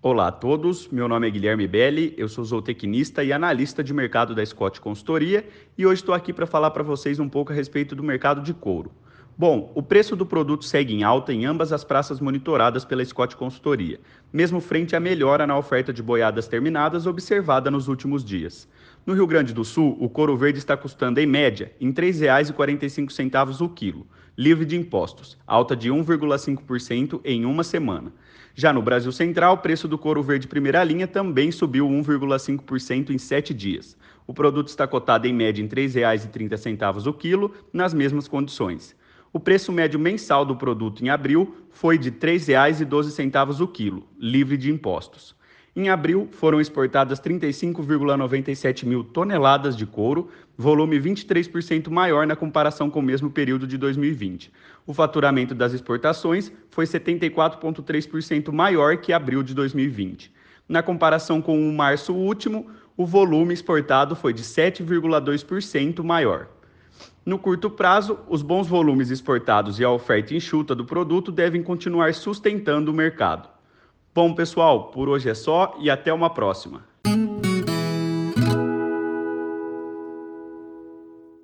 Olá a todos, meu nome é Guilherme Belli, eu sou zootecnista e analista de mercado da Scott Consultoria e hoje estou aqui para falar para vocês um pouco a respeito do mercado de couro. Bom, o preço do produto segue em alta em ambas as praças monitoradas pela Scott Consultoria, mesmo frente à melhora na oferta de boiadas terminadas observada nos últimos dias. No Rio Grande do Sul, o couro verde está custando, em média, em R$ 3,45 o quilo, livre de impostos, alta de 1,5% em uma semana. Já no Brasil Central, o preço do couro verde primeira linha também subiu 1,5% em sete dias. O produto está cotado em média em R$ 3,30 o quilo, nas mesmas condições. O preço médio mensal do produto em abril foi de R$ 3,12 o quilo, livre de impostos. Em abril, foram exportadas 35,97 mil toneladas de couro, volume 23% maior na comparação com o mesmo período de 2020. O faturamento das exportações foi 74,3% maior que abril de 2020. Na comparação com o março último, o volume exportado foi de 7,2% maior. No curto prazo, os bons volumes exportados e a oferta enxuta do produto devem continuar sustentando o mercado. Bom, pessoal, por hoje é só e até uma próxima.